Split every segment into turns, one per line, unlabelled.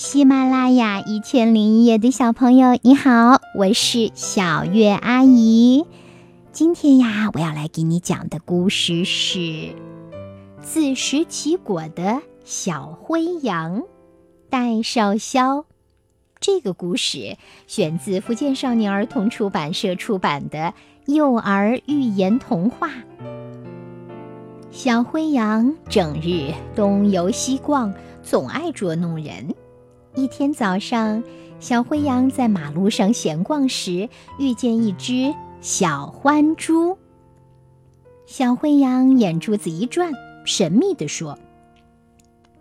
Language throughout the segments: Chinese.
喜马拉雅一千零一夜的小朋友，你好，我是小月阿姨。今天呀，我要来给你讲的故事是自食其果的小灰羊戴少霄。这个故事选自福建少年儿童出版社出版的幼儿寓言童话。小灰羊整日东游西逛，总爱捉弄人。一天早上，小灰羊在马路上闲逛时，遇见一只小獾猪。小灰羊眼珠子一转，神秘地说：“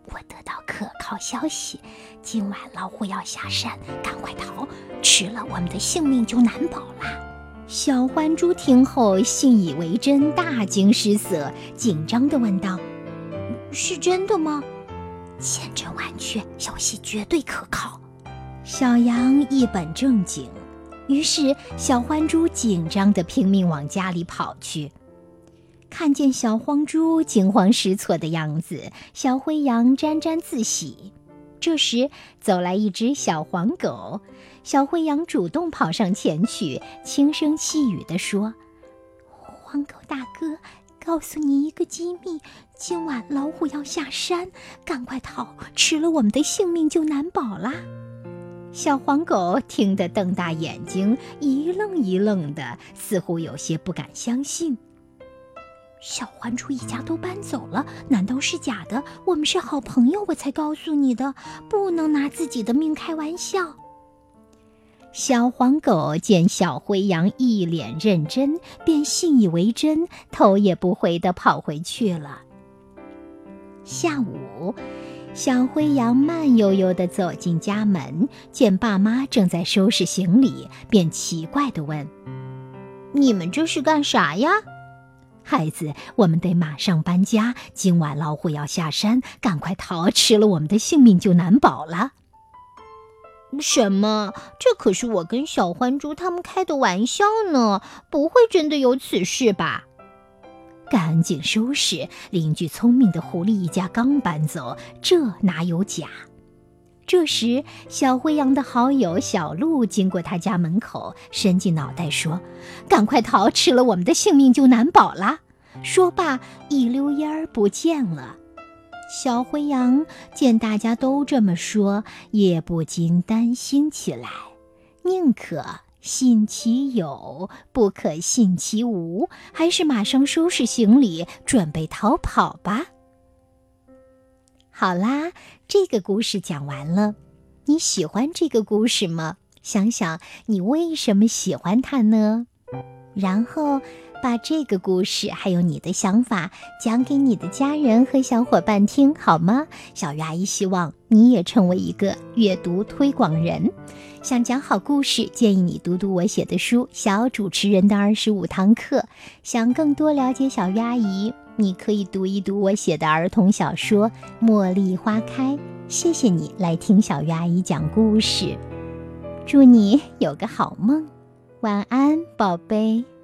我得到可靠消息，今晚老虎要下山，赶快逃，迟了我们的性命就难保了。”
小獾猪听后信以为真，大惊失色，紧张地问道：“是真的吗？”
千真万确，消息绝对可靠。
小羊一本正经，于是小獾猪紧张地拼命往家里跑去。看见小黄猪惊慌失措的样子，小灰羊沾沾自喜。这时走来一只小黄狗，小灰羊主动跑上前去，轻声细语地说：“
黄狗大哥。”告诉你一个机密，今晚老虎要下山，赶快逃，迟了我们的性命就难保啦！
小黄狗听得瞪大眼睛，一愣一愣的，似乎有些不敢相信。
小獾猪一家都搬走了，难道是假的？我们是好朋友，我才告诉你的，不能拿自己的命开玩笑。
小黄狗见小灰羊一脸认真，便信以为真，头也不回地跑回去了。下午，小灰羊慢悠悠地走进家门，见爸妈正在收拾行李，便奇怪地问：“你们这是干啥呀？”“孩子，我们得马上搬家，今晚老虎要下山，赶快逃，吃了我们的性命就难保了。”什么？这可是我跟小獾猪他们开的玩笑呢，不会真的有此事吧？赶紧收拾！邻居聪明的狐狸一家刚搬走，这哪有假？这时，小灰羊的好友小鹿经过他家门口，伸进脑袋说：“赶快逃，吃了我们的性命就难保了。”说罢，一溜烟儿不见了。小灰羊见大家都这么说，也不禁担心起来。宁可信其有，不可信其无，还是马上收拾行李，准备逃跑吧。好啦，这个故事讲完了。你喜欢这个故事吗？想想你为什么喜欢它呢？然后。把这个故事还有你的想法讲给你的家人和小伙伴听好吗？小鱼阿姨希望你也成为一个阅读推广人。想讲好故事，建议你读读我写的书《小主持人的二十五堂课》。想更多了解小鱼阿姨，你可以读一读我写的儿童小说《茉莉花开》。谢谢你来听小鱼阿姨讲故事，祝你有个好梦，晚安，宝贝。